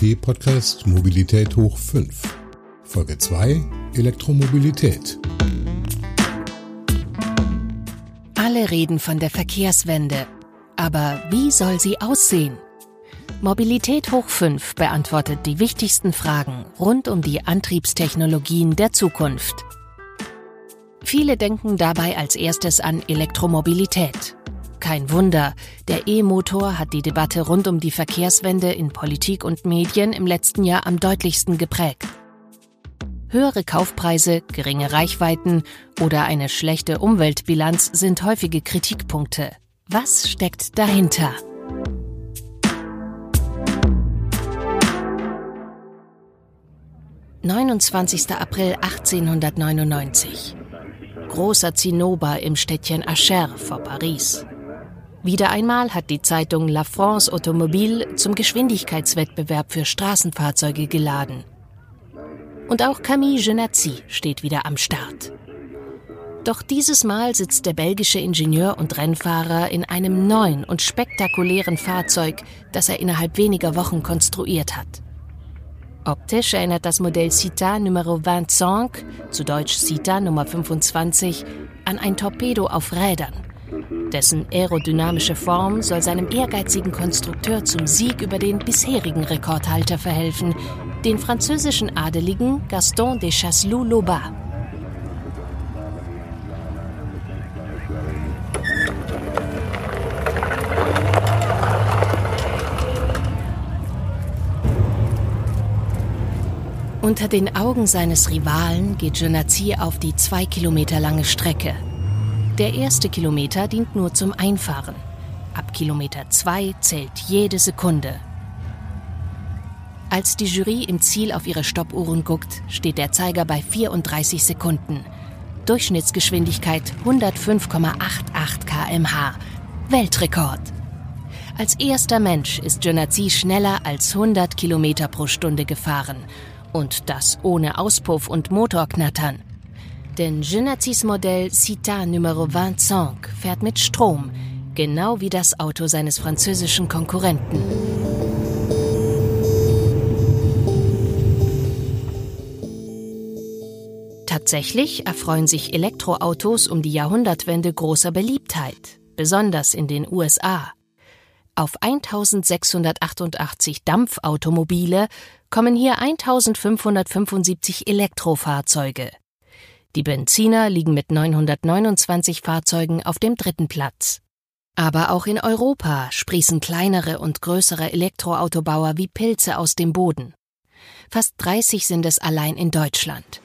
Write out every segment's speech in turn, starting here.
DLRG-Podcast Mobilität hoch 5. Folge 2 Elektromobilität. Alle reden von der Verkehrswende. Aber wie soll sie aussehen? Mobilität hoch 5 beantwortet die wichtigsten Fragen rund um die Antriebstechnologien der Zukunft. Viele denken dabei als erstes an Elektromobilität. Kein Wunder, der E-Motor hat die Debatte rund um die Verkehrswende in Politik und Medien im letzten Jahr am deutlichsten geprägt. Höhere Kaufpreise, geringe Reichweiten oder eine schlechte Umweltbilanz sind häufige Kritikpunkte. Was steckt dahinter? »29. April 1899. Großer Zinnober im Städtchen Acher vor Paris. Wieder einmal hat die Zeitung La France Automobile zum Geschwindigkeitswettbewerb für Straßenfahrzeuge geladen. Und auch Camille Genazzi steht wieder am Start. Doch dieses Mal sitzt der belgische Ingenieur und Rennfahrer in einem neuen und spektakulären Fahrzeug, das er innerhalb weniger Wochen konstruiert hat. Optisch erinnert das Modell Cita Nummer 25, zu Deutsch Cita Nummer 25, an ein Torpedo auf Rädern. Dessen aerodynamische Form soll seinem ehrgeizigen Konstrukteur zum Sieg über den bisherigen Rekordhalter verhelfen, den französischen Adeligen Gaston de Chasseloup-Laubat. Unter den Augen seines Rivalen geht Genazzi auf die zwei Kilometer lange Strecke. Der erste Kilometer dient nur zum Einfahren. Ab Kilometer zwei zählt jede Sekunde. Als die Jury im Ziel auf ihre Stoppuhren guckt, steht der Zeiger bei 34 Sekunden. Durchschnittsgeschwindigkeit 105,88 km/h. Weltrekord. Als erster Mensch ist Genazzi schneller als 100 km pro Stunde gefahren. Und das ohne Auspuff und Motorknattern. Denn Genazzis Modell Cita Numero 25 fährt mit Strom, genau wie das Auto seines französischen Konkurrenten. Tatsächlich erfreuen sich Elektroautos um die Jahrhundertwende großer Beliebtheit, besonders in den USA. Auf 1688 Dampfautomobile kommen hier 1575 Elektrofahrzeuge. Die Benziner liegen mit 929 Fahrzeugen auf dem dritten Platz. Aber auch in Europa sprießen kleinere und größere Elektroautobauer wie Pilze aus dem Boden. Fast 30 sind es allein in Deutschland.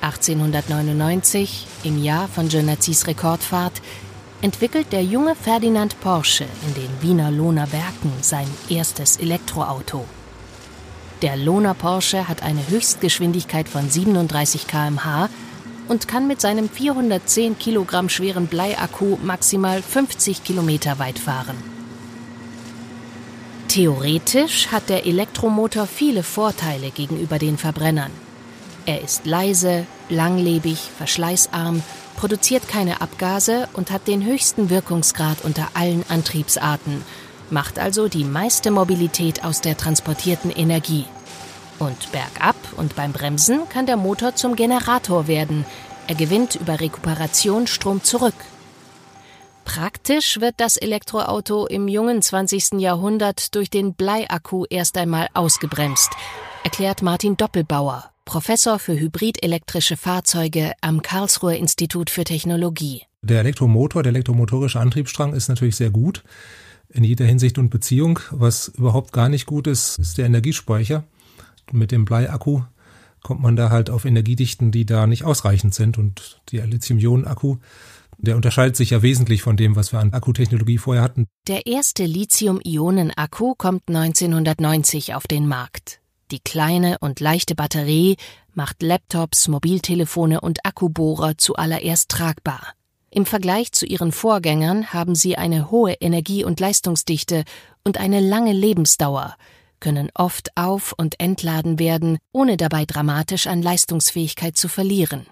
1899, im Jahr von Genazzis Rekordfahrt, entwickelt der junge Ferdinand Porsche in den Wiener Lohner Werken sein erstes Elektroauto. Der Lohner Porsche hat eine Höchstgeschwindigkeit von 37 km/h und kann mit seinem 410 Kilogramm schweren Bleiakku maximal 50 Kilometer weit fahren. Theoretisch hat der Elektromotor viele Vorteile gegenüber den Verbrennern. Er ist leise, langlebig, verschleißarm, produziert keine Abgase und hat den höchsten Wirkungsgrad unter allen Antriebsarten, macht also die meiste Mobilität aus der transportierten Energie. Und bergab und beim Bremsen kann der Motor zum Generator werden. Er gewinnt über Rekuperation Strom zurück. Praktisch wird das Elektroauto im jungen 20. Jahrhundert durch den Bleiakku erst einmal ausgebremst, erklärt Martin Doppelbauer, Professor für hybridelektrische Fahrzeuge am Karlsruher Institut für Technologie. Der Elektromotor, der elektromotorische Antriebsstrang ist natürlich sehr gut in jeder Hinsicht und Beziehung. Was überhaupt gar nicht gut ist, ist der Energiespeicher. Mit dem Bleiakku kommt man da halt auf Energiedichten, die da nicht ausreichend sind. Und der Lithium-Ionen-Akku, der unterscheidet sich ja wesentlich von dem, was wir an Akkutechnologie vorher hatten. Der erste Lithium-Ionen-Akku kommt 1990 auf den Markt. Die kleine und leichte Batterie macht Laptops, Mobiltelefone und Akkubohrer zuallererst tragbar. Im Vergleich zu ihren Vorgängern haben sie eine hohe Energie- und Leistungsdichte und eine lange Lebensdauer, können oft auf- und entladen werden, ohne dabei dramatisch an Leistungsfähigkeit zu verlieren.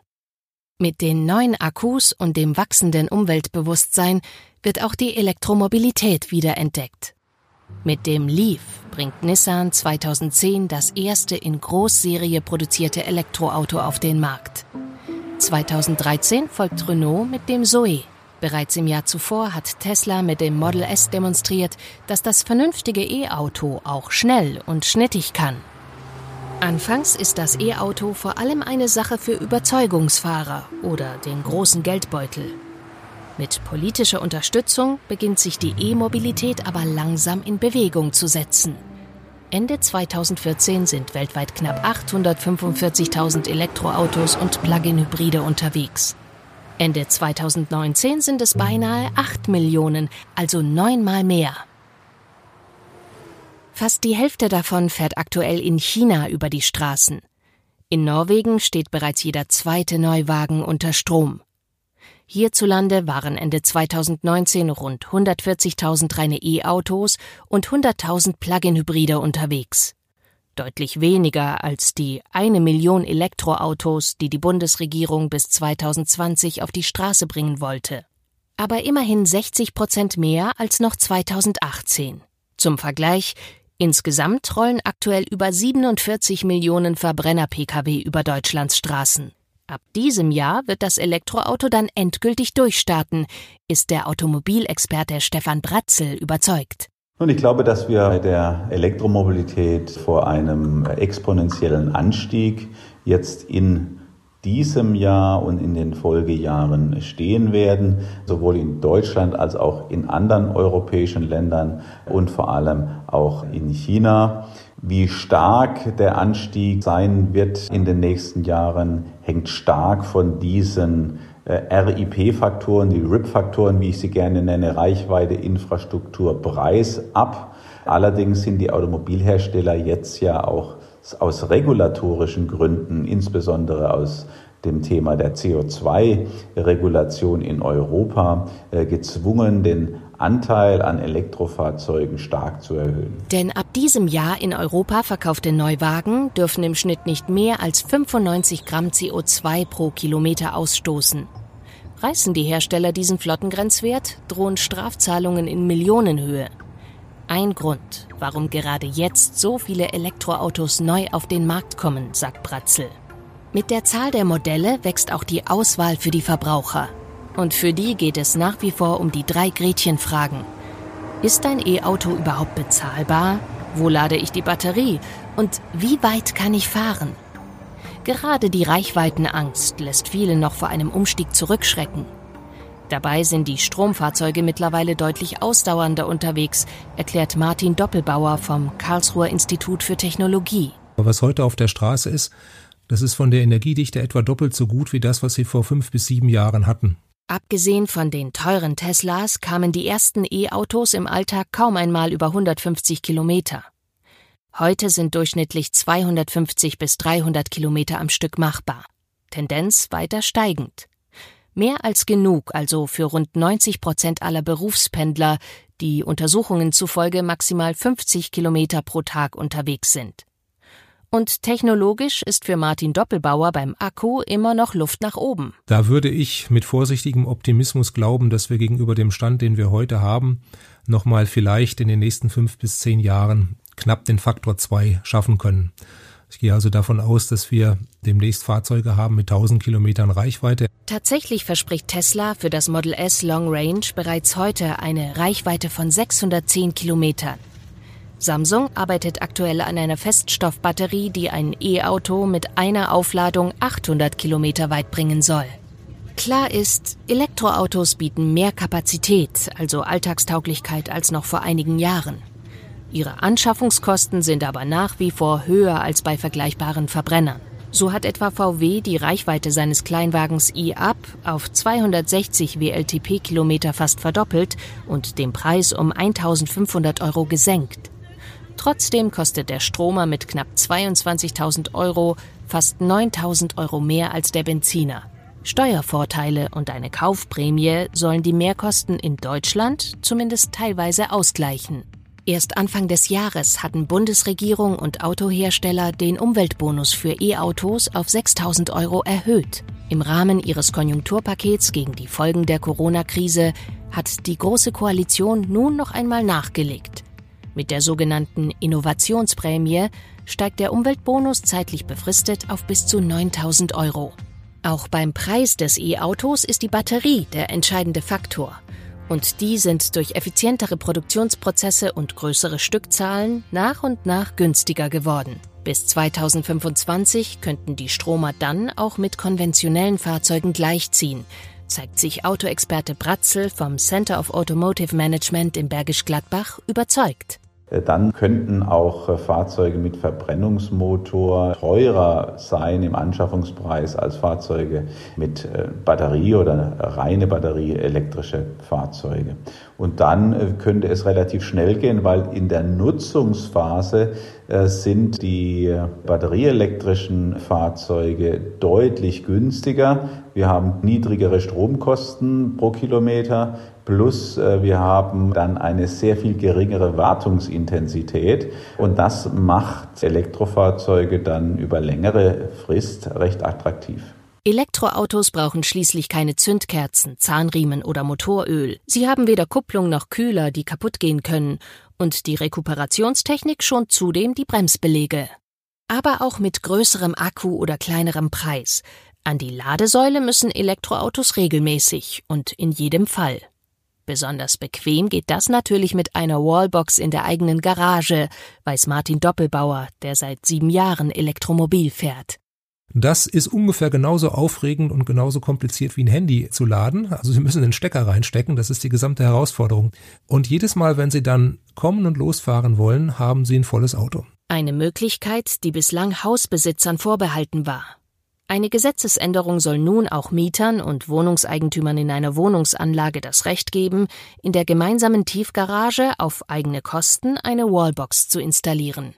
Mit den neuen Akkus und dem wachsenden Umweltbewusstsein wird auch die Elektromobilität wiederentdeckt. Mit dem Leaf bringt Nissan 2010 das erste in Großserie produzierte Elektroauto auf den Markt. 2013 folgt Renault mit dem Zoe. Bereits im Jahr zuvor hat Tesla mit dem Model S demonstriert, dass das vernünftige E-Auto auch schnell und schnittig kann. Anfangs ist das E-Auto vor allem eine Sache für Überzeugungsfahrer oder den großen Geldbeutel. Mit politischer Unterstützung beginnt sich die E-Mobilität aber langsam in Bewegung zu setzen. Ende 2014 sind weltweit knapp 845.000 Elektroautos und Plug-in-Hybride unterwegs. Ende 2019 sind es beinahe 8 Millionen, also neunmal mehr. Fast die Hälfte davon fährt aktuell in China über die Straßen. In Norwegen steht bereits jeder zweite Neuwagen unter Strom. Hierzulande waren Ende 2019 rund 140.000 reine E-Autos und 100.000 Plug-in-Hybride unterwegs deutlich weniger als die eine Million Elektroautos, die die Bundesregierung bis 2020 auf die Straße bringen wollte. Aber immerhin 60 Prozent mehr als noch 2018. Zum Vergleich, insgesamt rollen aktuell über 47 Millionen Verbrenner-Pkw über Deutschlands Straßen. Ab diesem Jahr wird das Elektroauto dann endgültig durchstarten, ist der Automobilexperte Stefan Bratzel überzeugt. Und ich glaube, dass wir bei der Elektromobilität vor einem exponentiellen Anstieg jetzt in diesem Jahr und in den Folgejahren stehen werden, sowohl in Deutschland als auch in anderen europäischen Ländern und vor allem auch in China. Wie stark der Anstieg sein wird in den nächsten Jahren, hängt stark von diesen RIP-Faktoren, die RIP-Faktoren, wie ich sie gerne nenne, Reichweite, Infrastruktur, Preis ab. Allerdings sind die Automobilhersteller jetzt ja auch aus regulatorischen Gründen, insbesondere aus dem Thema der CO2-Regulation in Europa, äh, gezwungen, den Anteil an Elektrofahrzeugen stark zu erhöhen. Denn ab diesem Jahr in Europa verkaufte Neuwagen dürfen im Schnitt nicht mehr als 95 Gramm CO2 pro Kilometer ausstoßen. Reißen die Hersteller diesen Flottengrenzwert, drohen Strafzahlungen in Millionenhöhe. Ein Grund, warum gerade jetzt so viele Elektroautos neu auf den Markt kommen, sagt Bratzel. Mit der Zahl der Modelle wächst auch die Auswahl für die Verbraucher. Und für die geht es nach wie vor um die drei Gretchenfragen. Ist dein E-Auto überhaupt bezahlbar? Wo lade ich die Batterie? Und wie weit kann ich fahren? Gerade die Reichweitenangst lässt viele noch vor einem Umstieg zurückschrecken. Dabei sind die Stromfahrzeuge mittlerweile deutlich ausdauernder unterwegs, erklärt Martin Doppelbauer vom Karlsruher Institut für Technologie. Was heute auf der Straße ist, das ist von der Energiedichte etwa doppelt so gut wie das, was sie vor fünf bis sieben Jahren hatten. Abgesehen von den teuren Teslas kamen die ersten E-Autos im Alltag kaum einmal über 150 Kilometer. Heute sind durchschnittlich 250 bis 300 Kilometer am Stück machbar. Tendenz weiter steigend. Mehr als genug also für rund 90 Prozent aller Berufspendler, die Untersuchungen zufolge maximal 50 Kilometer pro Tag unterwegs sind. Und technologisch ist für Martin Doppelbauer beim Akku immer noch Luft nach oben. Da würde ich mit vorsichtigem Optimismus glauben, dass wir gegenüber dem Stand, den wir heute haben, nochmal vielleicht in den nächsten fünf bis zehn Jahren knapp den Faktor zwei schaffen können. Ich gehe also davon aus, dass wir demnächst Fahrzeuge haben mit 1000 Kilometern Reichweite. Tatsächlich verspricht Tesla für das Model S Long Range bereits heute eine Reichweite von 610 Kilometern. Samsung arbeitet aktuell an einer Feststoffbatterie, die ein E-Auto mit einer Aufladung 800 Kilometer weit bringen soll. Klar ist, Elektroautos bieten mehr Kapazität, also Alltagstauglichkeit, als noch vor einigen Jahren. Ihre Anschaffungskosten sind aber nach wie vor höher als bei vergleichbaren Verbrennern. So hat etwa VW die Reichweite seines Kleinwagens e-Up auf 260 WLTP-Kilometer fast verdoppelt und den Preis um 1500 Euro gesenkt. Trotzdem kostet der Stromer mit knapp 22.000 Euro fast 9.000 Euro mehr als der Benziner. Steuervorteile und eine Kaufprämie sollen die Mehrkosten in Deutschland zumindest teilweise ausgleichen. Erst Anfang des Jahres hatten Bundesregierung und Autohersteller den Umweltbonus für E-Autos auf 6000 Euro erhöht. Im Rahmen ihres Konjunkturpakets gegen die Folgen der Corona-Krise hat die Große Koalition nun noch einmal nachgelegt. Mit der sogenannten Innovationsprämie steigt der Umweltbonus zeitlich befristet auf bis zu 9000 Euro. Auch beim Preis des E-Autos ist die Batterie der entscheidende Faktor. Und die sind durch effizientere Produktionsprozesse und größere Stückzahlen nach und nach günstiger geworden. Bis 2025 könnten die Stromer dann auch mit konventionellen Fahrzeugen gleichziehen, zeigt sich Autoexperte Bratzel vom Center of Automotive Management in Bergisch Gladbach überzeugt. Äh, dann könnten auch äh, Fahrzeuge mit Verbrennungsmotor teurer sein im Anschaffungspreis als Fahrzeuge mit äh, Batterie oder reine Batterie elektrische Fahrzeuge. Und dann könnte es relativ schnell gehen, weil in der Nutzungsphase sind die batterieelektrischen Fahrzeuge deutlich günstiger. Wir haben niedrigere Stromkosten pro Kilometer. Plus äh, wir haben dann eine sehr viel geringere Wartungsintensität und das macht Elektrofahrzeuge dann über längere Frist recht attraktiv. Elektroautos brauchen schließlich keine Zündkerzen, Zahnriemen oder Motoröl. Sie haben weder Kupplung noch Kühler, die kaputt gehen können, und die Rekuperationstechnik schont zudem die Bremsbelege. Aber auch mit größerem Akku oder kleinerem Preis. An die Ladesäule müssen Elektroautos regelmäßig und in jedem Fall. Besonders bequem geht das natürlich mit einer Wallbox in der eigenen Garage, weiß Martin Doppelbauer, der seit sieben Jahren Elektromobil fährt. Das ist ungefähr genauso aufregend und genauso kompliziert wie ein Handy zu laden. Also Sie müssen den Stecker reinstecken, das ist die gesamte Herausforderung. Und jedes Mal, wenn Sie dann kommen und losfahren wollen, haben Sie ein volles Auto. Eine Möglichkeit, die bislang Hausbesitzern vorbehalten war. Eine Gesetzesänderung soll nun auch Mietern und Wohnungseigentümern in einer Wohnungsanlage das Recht geben, in der gemeinsamen Tiefgarage auf eigene Kosten eine Wallbox zu installieren.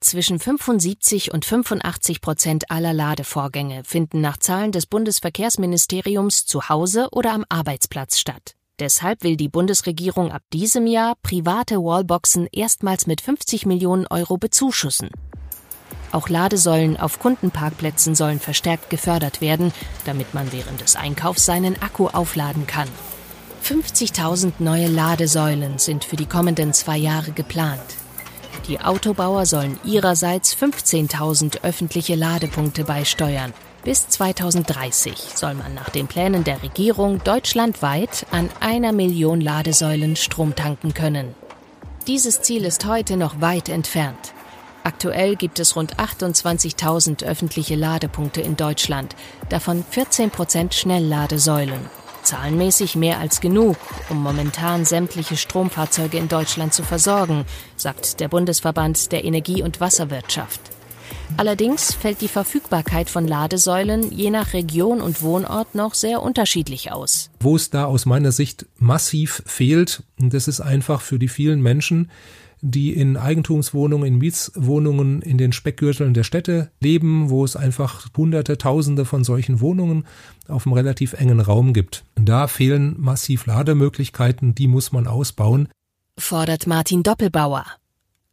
Zwischen 75 und 85 Prozent aller Ladevorgänge finden nach Zahlen des Bundesverkehrsministeriums zu Hause oder am Arbeitsplatz statt. Deshalb will die Bundesregierung ab diesem Jahr private Wallboxen erstmals mit 50 Millionen Euro bezuschussen. Auch Ladesäulen auf Kundenparkplätzen sollen verstärkt gefördert werden, damit man während des Einkaufs seinen Akku aufladen kann. 50.000 neue Ladesäulen sind für die kommenden zwei Jahre geplant. Die Autobauer sollen ihrerseits 15.000 öffentliche Ladepunkte beisteuern. Bis 2030 soll man nach den Plänen der Regierung deutschlandweit an einer Million Ladesäulen Strom tanken können. Dieses Ziel ist heute noch weit entfernt. Aktuell gibt es rund 28.000 öffentliche Ladepunkte in Deutschland, davon 14 Prozent Schnellladesäulen. Zahlenmäßig mehr als genug, um momentan sämtliche Stromfahrzeuge in Deutschland zu versorgen, sagt der Bundesverband der Energie- und Wasserwirtschaft. Allerdings fällt die Verfügbarkeit von Ladesäulen je nach Region und Wohnort noch sehr unterschiedlich aus. Wo es da aus meiner Sicht massiv fehlt, das ist einfach für die vielen Menschen, die in Eigentumswohnungen, in Mietswohnungen in den Speckgürteln der Städte leben, wo es einfach hunderte, tausende von solchen Wohnungen auf einem relativ engen Raum gibt. Da fehlen massiv Lademöglichkeiten, die muss man ausbauen. Fordert Martin Doppelbauer.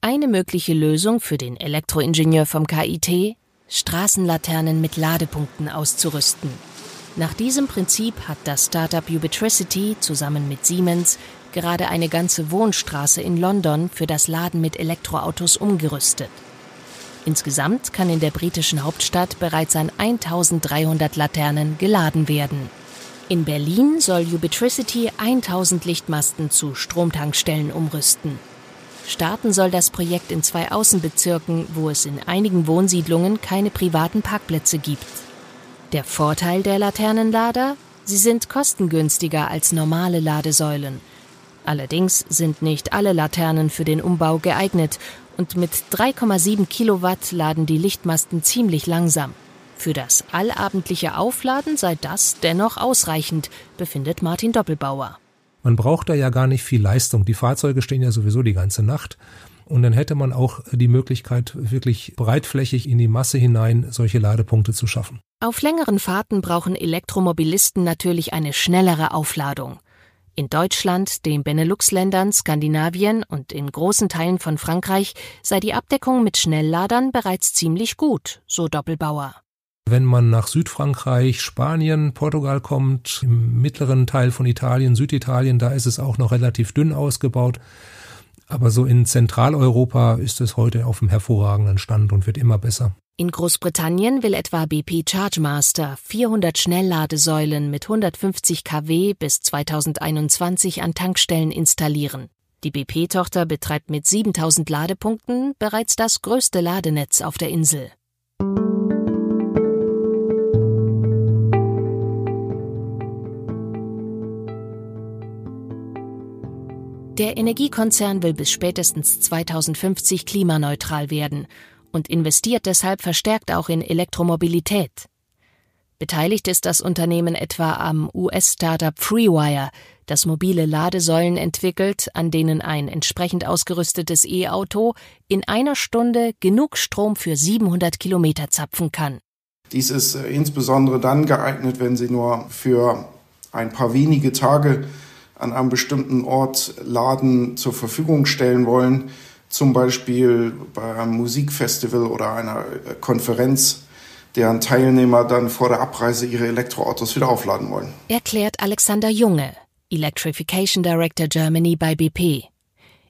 Eine mögliche Lösung für den Elektroingenieur vom KIT, Straßenlaternen mit Ladepunkten auszurüsten. Nach diesem Prinzip hat das Startup Ubitricity zusammen mit Siemens gerade eine ganze Wohnstraße in London für das Laden mit Elektroautos umgerüstet. Insgesamt kann in der britischen Hauptstadt bereits an 1300 Laternen geladen werden. In Berlin soll Ubitricity 1000 Lichtmasten zu Stromtankstellen umrüsten. Starten soll das Projekt in zwei Außenbezirken, wo es in einigen Wohnsiedlungen keine privaten Parkplätze gibt. Der Vorteil der Laternenlader? Sie sind kostengünstiger als normale Ladesäulen Allerdings sind nicht alle Laternen für den Umbau geeignet und mit 3,7 Kilowatt laden die Lichtmasten ziemlich langsam. Für das allabendliche Aufladen sei das dennoch ausreichend, befindet Martin Doppelbauer. Man braucht da ja gar nicht viel Leistung. Die Fahrzeuge stehen ja sowieso die ganze Nacht. Und dann hätte man auch die Möglichkeit, wirklich breitflächig in die Masse hinein solche Ladepunkte zu schaffen. Auf längeren Fahrten brauchen Elektromobilisten natürlich eine schnellere Aufladung. In Deutschland, den Benelux-Ländern, Skandinavien und in großen Teilen von Frankreich sei die Abdeckung mit Schnellladern bereits ziemlich gut, so Doppelbauer. Wenn man nach Südfrankreich, Spanien, Portugal kommt, im mittleren Teil von Italien, Süditalien, da ist es auch noch relativ dünn ausgebaut. Aber so in Zentraleuropa ist es heute auf einem hervorragenden Stand und wird immer besser. In Großbritannien will etwa BP Chargemaster 400 Schnellladesäulen mit 150 kW bis 2021 an Tankstellen installieren. Die BP-Tochter betreibt mit 7000 Ladepunkten bereits das größte Ladenetz auf der Insel. Der Energiekonzern will bis spätestens 2050 klimaneutral werden und investiert deshalb verstärkt auch in Elektromobilität. Beteiligt ist das Unternehmen etwa am US-Startup FreeWire, das mobile Ladesäulen entwickelt, an denen ein entsprechend ausgerüstetes E-Auto in einer Stunde genug Strom für 700 Kilometer zapfen kann. Dies ist äh, insbesondere dann geeignet, wenn Sie nur für ein paar wenige Tage an einem bestimmten Ort Laden zur Verfügung stellen wollen, zum Beispiel bei einem Musikfestival oder einer äh, Konferenz, deren Teilnehmer dann vor der Abreise ihre Elektroautos wieder aufladen wollen. Erklärt Alexander Junge, Electrification Director Germany bei BP.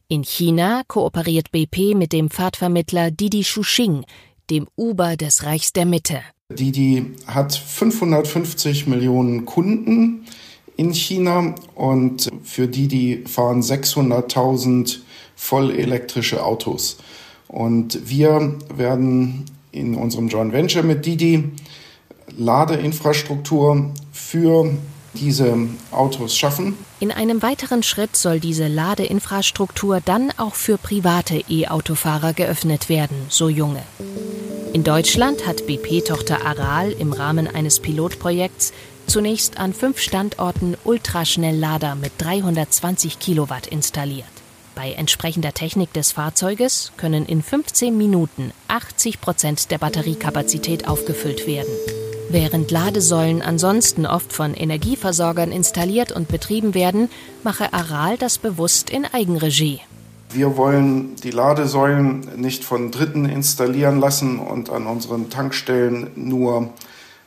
In China kooperiert BP mit dem Fahrtvermittler Didi Shuxing, dem Uber des Reichs der Mitte. Didi hat 550 Millionen Kunden in China und für Didi fahren 600.000 vollelektrische Autos. Und wir werden in unserem Joint Venture mit Didi Ladeinfrastruktur für diese Autos schaffen. In einem weiteren Schritt soll diese Ladeinfrastruktur dann auch für private E-Autofahrer geöffnet werden, so Junge. In Deutschland hat BP-Tochter Aral im Rahmen eines Pilotprojekts zunächst an fünf Standorten Ultraschnelllader mit 320 Kilowatt installiert. Bei entsprechender Technik des Fahrzeuges können in 15 Minuten 80 Prozent der Batteriekapazität aufgefüllt werden. Während Ladesäulen ansonsten oft von Energieversorgern installiert und betrieben werden, mache Aral das bewusst in Eigenregie. Wir wollen die Ladesäulen nicht von Dritten installieren lassen und an unseren Tankstellen nur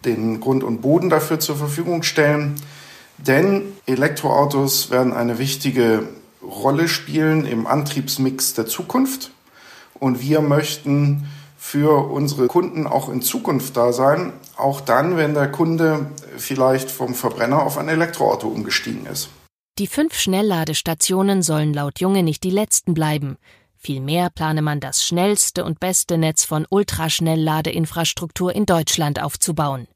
den Grund und Boden dafür zur Verfügung stellen. Denn Elektroautos werden eine wichtige Rolle spielen im Antriebsmix der Zukunft. Und wir möchten für unsere Kunden auch in Zukunft da sein, auch dann, wenn der Kunde vielleicht vom Verbrenner auf ein Elektroauto umgestiegen ist. Die fünf Schnellladestationen sollen laut Junge nicht die letzten bleiben. Vielmehr plane man das schnellste und beste Netz von Ultraschnellladeinfrastruktur in Deutschland aufzubauen.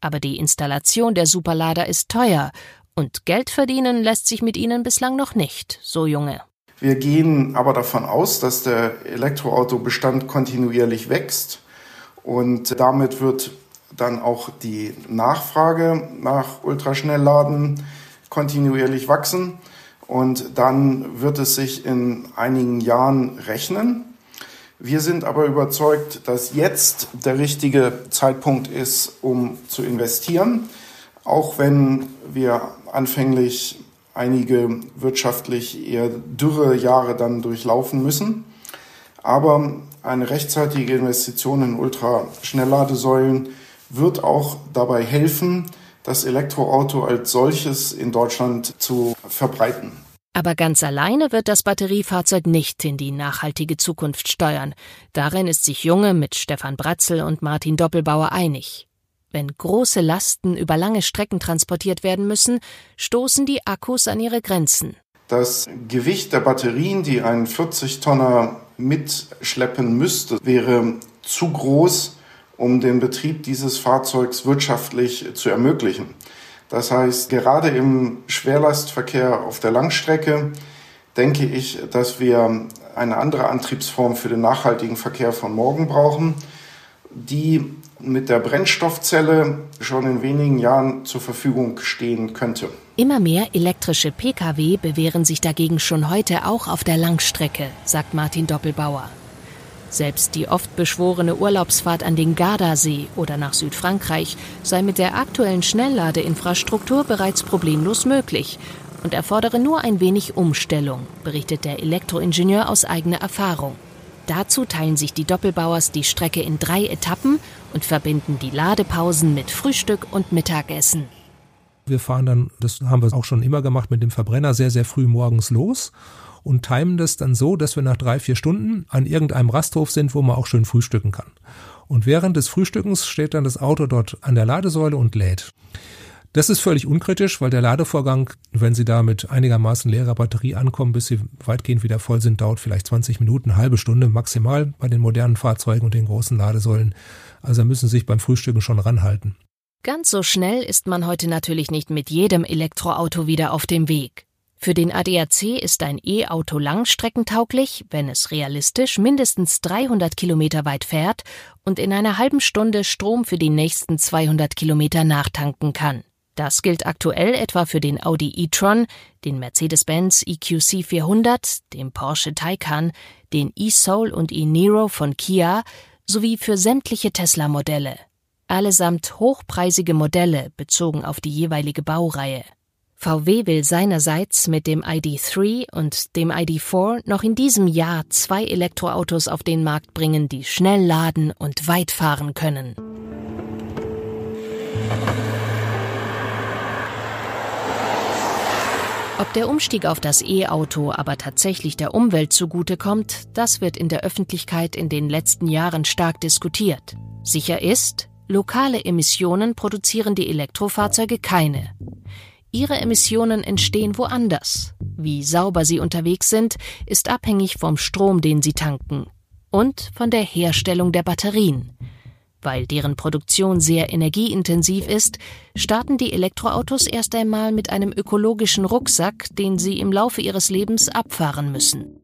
Aber die Installation der Superlader ist teuer und Geld verdienen lässt sich mit ihnen bislang noch nicht, so Junge. Wir gehen aber davon aus, dass der Elektroautobestand kontinuierlich wächst und damit wird dann auch die Nachfrage nach Ultraschnellladen kontinuierlich wachsen und dann wird es sich in einigen Jahren rechnen. Wir sind aber überzeugt, dass jetzt der richtige Zeitpunkt ist, um zu investieren, auch wenn wir anfänglich einige wirtschaftlich eher dürre Jahre dann durchlaufen müssen. Aber eine rechtzeitige Investition in Ultraschnellladesäulen wird auch dabei helfen, das Elektroauto als solches in Deutschland zu verbreiten. Aber ganz alleine wird das Batteriefahrzeug nicht in die nachhaltige Zukunft steuern. Darin ist sich Junge mit Stefan Bratzel und Martin Doppelbauer einig. Wenn große Lasten über lange Strecken transportiert werden müssen, stoßen die Akkus an ihre Grenzen. Das Gewicht der Batterien, die ein 40-Tonner mitschleppen müsste, wäre zu groß, um den Betrieb dieses Fahrzeugs wirtschaftlich zu ermöglichen. Das heißt, gerade im Schwerlastverkehr auf der Langstrecke denke ich, dass wir eine andere Antriebsform für den nachhaltigen Verkehr von morgen brauchen, die mit der Brennstoffzelle schon in wenigen Jahren zur Verfügung stehen könnte. Immer mehr elektrische Pkw bewähren sich dagegen schon heute auch auf der Langstrecke, sagt Martin Doppelbauer. Selbst die oft beschworene Urlaubsfahrt an den Gardasee oder nach Südfrankreich sei mit der aktuellen Schnellladeinfrastruktur bereits problemlos möglich und erfordere nur ein wenig Umstellung, berichtet der Elektroingenieur aus eigener Erfahrung. Dazu teilen sich die Doppelbauers die Strecke in drei Etappen und verbinden die Ladepausen mit Frühstück und Mittagessen. Wir fahren dann, das haben wir auch schon immer gemacht, mit dem Verbrenner sehr, sehr früh morgens los und timen das dann so, dass wir nach drei, vier Stunden an irgendeinem Rasthof sind, wo man auch schön frühstücken kann. Und während des Frühstückens steht dann das Auto dort an der Ladesäule und lädt. Das ist völlig unkritisch, weil der Ladevorgang, wenn Sie da mit einigermaßen leerer Batterie ankommen, bis Sie weitgehend wieder voll sind, dauert vielleicht 20 Minuten, eine halbe Stunde maximal bei den modernen Fahrzeugen und den großen Ladesäulen. Also müssen Sie sich beim Frühstücken schon ranhalten. Ganz so schnell ist man heute natürlich nicht mit jedem Elektroauto wieder auf dem Weg. Für den ADAC ist ein E-Auto langstreckentauglich, wenn es realistisch mindestens 300 Kilometer weit fährt und in einer halben Stunde Strom für die nächsten 200 Kilometer nachtanken kann. Das gilt aktuell etwa für den Audi e-tron, den Mercedes-Benz EQC 400, den Porsche Taycan, den e-Soul und e-Niro von Kia sowie für sämtliche Tesla-Modelle. Allesamt hochpreisige Modelle bezogen auf die jeweilige Baureihe. VW will seinerseits mit dem ID3 und dem ID4 noch in diesem Jahr zwei Elektroautos auf den Markt bringen, die schnell laden und weit fahren können. Ob der Umstieg auf das E-Auto aber tatsächlich der Umwelt zugutekommt, das wird in der Öffentlichkeit in den letzten Jahren stark diskutiert. Sicher ist, lokale Emissionen produzieren die Elektrofahrzeuge keine. Ihre Emissionen entstehen woanders. Wie sauber sie unterwegs sind, ist abhängig vom Strom, den sie tanken und von der Herstellung der Batterien. Weil deren Produktion sehr energieintensiv ist, starten die Elektroautos erst einmal mit einem ökologischen Rucksack, den sie im Laufe ihres Lebens abfahren müssen.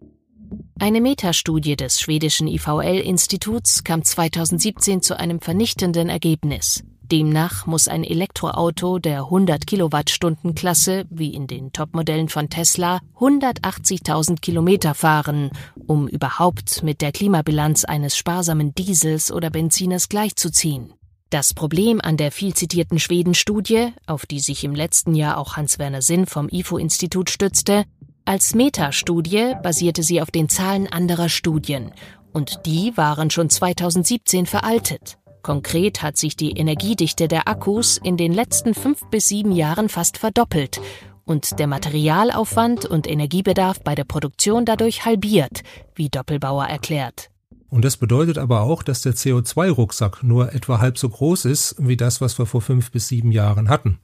Eine Metastudie des schwedischen IVL-Instituts kam 2017 zu einem vernichtenden Ergebnis. Demnach muss ein Elektroauto der 100 Kilowattstunden Klasse, wie in den Topmodellen von Tesla, 180.000 Kilometer fahren, um überhaupt mit der Klimabilanz eines sparsamen Diesels oder Benziners gleichzuziehen. Das Problem an der viel zitierten Schweden-Studie, auf die sich im letzten Jahr auch Hans-Werner Sinn vom IFO-Institut stützte, als Metastudie basierte sie auf den Zahlen anderer Studien, und die waren schon 2017 veraltet. Konkret hat sich die Energiedichte der Akkus in den letzten fünf bis sieben Jahren fast verdoppelt und der Materialaufwand und Energiebedarf bei der Produktion dadurch halbiert, wie Doppelbauer erklärt. Und das bedeutet aber auch, dass der CO2-Rucksack nur etwa halb so groß ist wie das, was wir vor fünf bis sieben Jahren hatten.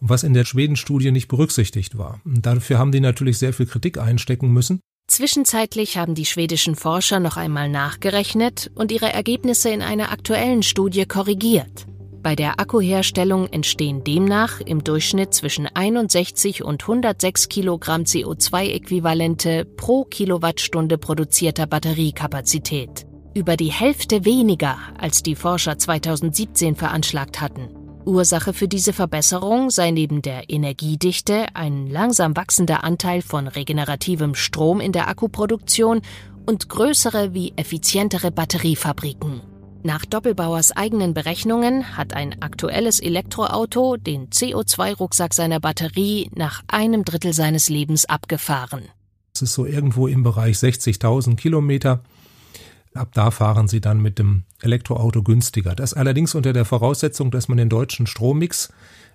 Was in der Schweden-Studie nicht berücksichtigt war. Dafür haben die natürlich sehr viel Kritik einstecken müssen. Zwischenzeitlich haben die schwedischen Forscher noch einmal nachgerechnet und ihre Ergebnisse in einer aktuellen Studie korrigiert. Bei der Akkuherstellung entstehen demnach im Durchschnitt zwischen 61 und 106 Kilogramm CO2-Äquivalente pro Kilowattstunde produzierter Batteriekapazität. Über die Hälfte weniger, als die Forscher 2017 veranschlagt hatten. Ursache für diese Verbesserung sei neben der Energiedichte ein langsam wachsender Anteil von regenerativem Strom in der Akkuproduktion und größere wie effizientere Batteriefabriken. Nach Doppelbauers eigenen Berechnungen hat ein aktuelles Elektroauto den CO2-Rucksack seiner Batterie nach einem Drittel seines Lebens abgefahren. Es ist so irgendwo im Bereich 60.000 Kilometer. Ab da fahren sie dann mit dem Elektroauto günstiger. Das allerdings unter der Voraussetzung, dass man den deutschen Strommix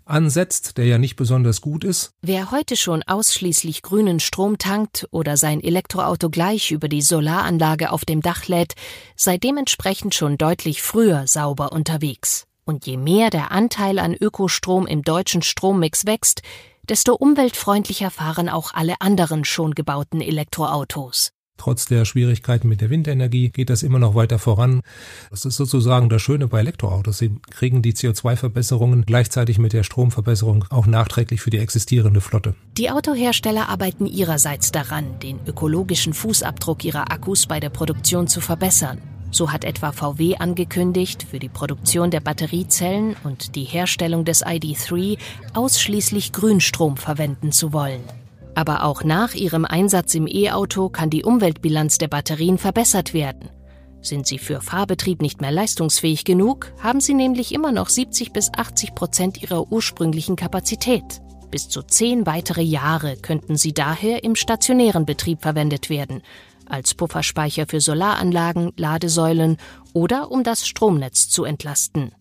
ansetzt, der ja nicht besonders gut ist. Wer heute schon ausschließlich grünen Strom tankt oder sein Elektroauto gleich über die Solaranlage auf dem Dach lädt, sei dementsprechend schon deutlich früher sauber unterwegs. Und je mehr der Anteil an Ökostrom im deutschen Strommix wächst, desto umweltfreundlicher fahren auch alle anderen schon gebauten Elektroautos. Trotz der Schwierigkeiten mit der Windenergie geht das immer noch weiter voran. Das ist sozusagen das Schöne bei Elektroautos. Sie kriegen die CO2-Verbesserungen gleichzeitig mit der Stromverbesserung auch nachträglich für die existierende Flotte. Die Autohersteller arbeiten ihrerseits daran, den ökologischen Fußabdruck ihrer Akkus bei der Produktion zu verbessern. So hat etwa VW angekündigt, für die Produktion der Batteriezellen und die Herstellung des ID3 ausschließlich Grünstrom verwenden zu wollen. Aber auch nach ihrem Einsatz im E-Auto kann die Umweltbilanz der Batterien verbessert werden. Sind sie für Fahrbetrieb nicht mehr leistungsfähig genug, haben sie nämlich immer noch 70 bis 80 Prozent ihrer ursprünglichen Kapazität. Bis zu zehn weitere Jahre könnten sie daher im stationären Betrieb verwendet werden, als Pufferspeicher für Solaranlagen, Ladesäulen oder um das Stromnetz zu entlasten.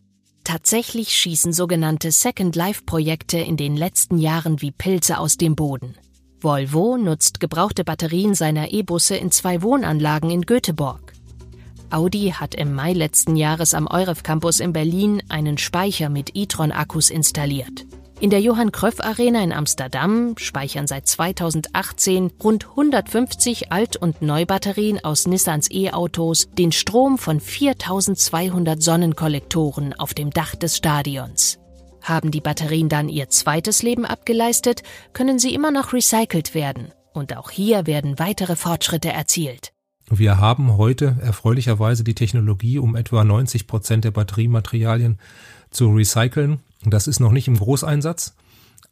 Tatsächlich schießen sogenannte Second Life Projekte in den letzten Jahren wie Pilze aus dem Boden. Volvo nutzt gebrauchte Batterien seiner E-Busse in zwei Wohnanlagen in Göteborg. Audi hat im Mai letzten Jahres am Euref Campus in Berlin einen Speicher mit e-tron-Akkus installiert. In der Johann Cröff Arena in Amsterdam speichern seit 2018 rund 150 Alt- und Neubatterien aus Nissans E-Autos den Strom von 4200 Sonnenkollektoren auf dem Dach des Stadions. Haben die Batterien dann ihr zweites Leben abgeleistet, können sie immer noch recycelt werden. Und auch hier werden weitere Fortschritte erzielt. Wir haben heute erfreulicherweise die Technologie, um etwa 90 Prozent der Batteriematerialien zu recyceln. Das ist noch nicht im Großeinsatz,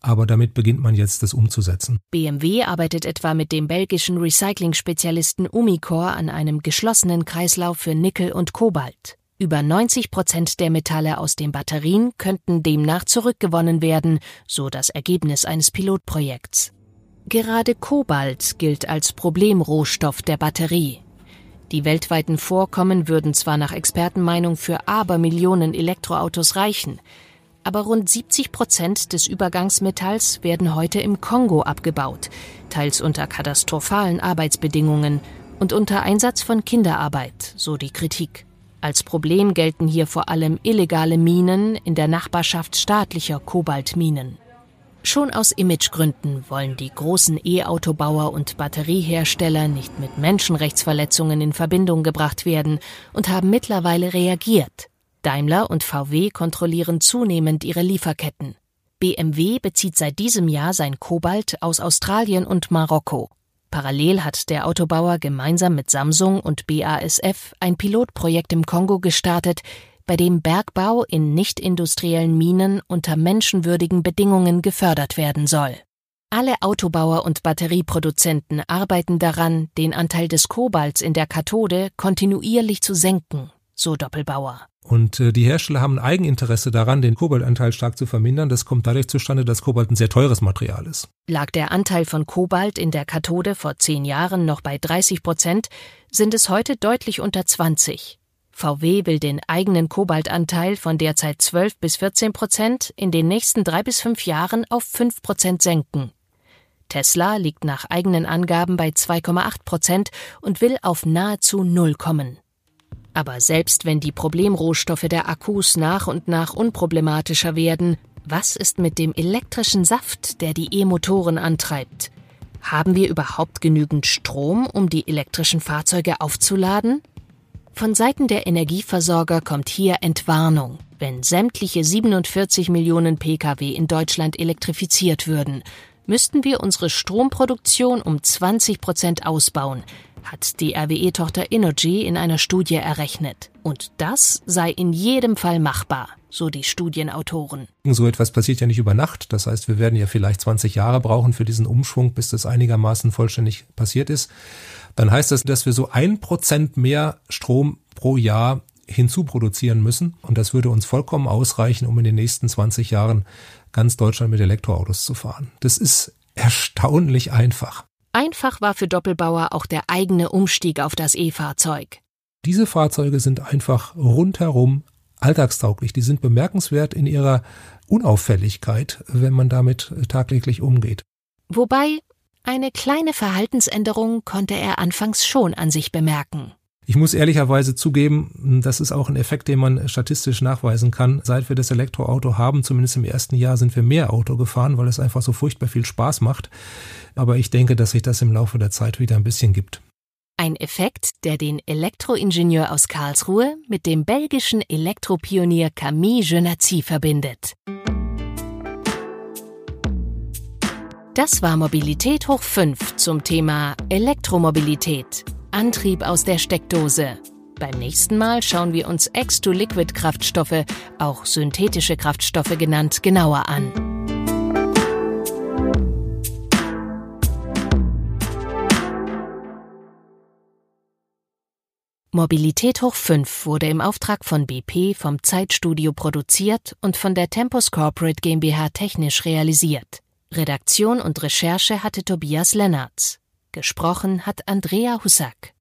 aber damit beginnt man jetzt, das umzusetzen. BMW arbeitet etwa mit dem belgischen Recycling-Spezialisten Umicore an einem geschlossenen Kreislauf für Nickel und Kobalt. Über 90 Prozent der Metalle aus den Batterien könnten demnach zurückgewonnen werden, so das Ergebnis eines Pilotprojekts. Gerade Kobalt gilt als Problemrohstoff der Batterie. Die weltweiten Vorkommen würden zwar nach Expertenmeinung für Abermillionen Elektroautos reichen, aber rund 70 Prozent des Übergangsmetalls werden heute im Kongo abgebaut, teils unter katastrophalen Arbeitsbedingungen und unter Einsatz von Kinderarbeit, so die Kritik. Als Problem gelten hier vor allem illegale Minen in der Nachbarschaft staatlicher Kobaltminen. Schon aus Imagegründen wollen die großen E-Autobauer und Batteriehersteller nicht mit Menschenrechtsverletzungen in Verbindung gebracht werden und haben mittlerweile reagiert. Daimler und VW kontrollieren zunehmend ihre Lieferketten. BMW bezieht seit diesem Jahr sein Kobalt aus Australien und Marokko. Parallel hat der Autobauer gemeinsam mit Samsung und BASF ein Pilotprojekt im Kongo gestartet, bei dem Bergbau in nicht-industriellen Minen unter menschenwürdigen Bedingungen gefördert werden soll. Alle Autobauer und Batterieproduzenten arbeiten daran, den Anteil des Kobalts in der Kathode kontinuierlich zu senken, so Doppelbauer. Und äh, die Hersteller haben ein Eigeninteresse daran, den Kobaltanteil stark zu vermindern. Das kommt dadurch zustande, dass Kobalt ein sehr teures Material ist. Lag der Anteil von Kobalt in der Kathode vor zehn Jahren noch bei 30 Prozent, sind es heute deutlich unter 20. VW will den eigenen Kobaltanteil von derzeit 12 bis 14 Prozent in den nächsten drei bis fünf Jahren auf 5 Prozent senken. Tesla liegt nach eigenen Angaben bei 2,8 Prozent und will auf nahezu Null kommen. Aber selbst wenn die Problemrohstoffe der Akkus nach und nach unproblematischer werden, was ist mit dem elektrischen Saft, der die E-Motoren antreibt? Haben wir überhaupt genügend Strom, um die elektrischen Fahrzeuge aufzuladen? Von Seiten der Energieversorger kommt hier Entwarnung, wenn sämtliche 47 Millionen Pkw in Deutschland elektrifiziert würden, müssten wir unsere Stromproduktion um 20 Prozent ausbauen, hat die RWE-Tochter Energy in einer Studie errechnet. Und das sei in jedem Fall machbar, so die Studienautoren. So etwas passiert ja nicht über Nacht. Das heißt, wir werden ja vielleicht 20 Jahre brauchen für diesen Umschwung, bis das einigermaßen vollständig passiert ist. Dann heißt das, dass wir so ein Prozent mehr Strom pro Jahr hinzuproduzieren müssen. Und das würde uns vollkommen ausreichen, um in den nächsten 20 Jahren ganz Deutschland mit Elektroautos zu fahren. Das ist erstaunlich einfach. Einfach war für Doppelbauer auch der eigene Umstieg auf das E-Fahrzeug. Diese Fahrzeuge sind einfach rundherum alltagstauglich. Die sind bemerkenswert in ihrer Unauffälligkeit, wenn man damit tagtäglich umgeht. Wobei eine kleine Verhaltensänderung konnte er anfangs schon an sich bemerken. Ich muss ehrlicherweise zugeben, das ist auch ein Effekt, den man statistisch nachweisen kann. Seit wir das Elektroauto haben, zumindest im ersten Jahr, sind wir mehr Auto gefahren, weil es einfach so furchtbar viel Spaß macht. Aber ich denke, dass sich das im Laufe der Zeit wieder ein bisschen gibt. Ein Effekt, der den Elektroingenieur aus Karlsruhe mit dem belgischen Elektropionier Camille Genazi verbindet. Das war Mobilität hoch 5 zum Thema Elektromobilität. Antrieb aus der Steckdose. Beim nächsten Mal schauen wir uns X-to-Liquid-Kraftstoffe, auch synthetische Kraftstoffe genannt, genauer an. Mobilität hoch 5 wurde im Auftrag von BP vom Zeitstudio produziert und von der Tempus Corporate GmbH technisch realisiert. Redaktion und Recherche hatte Tobias Lennartz. Gesprochen hat Andrea Hussack.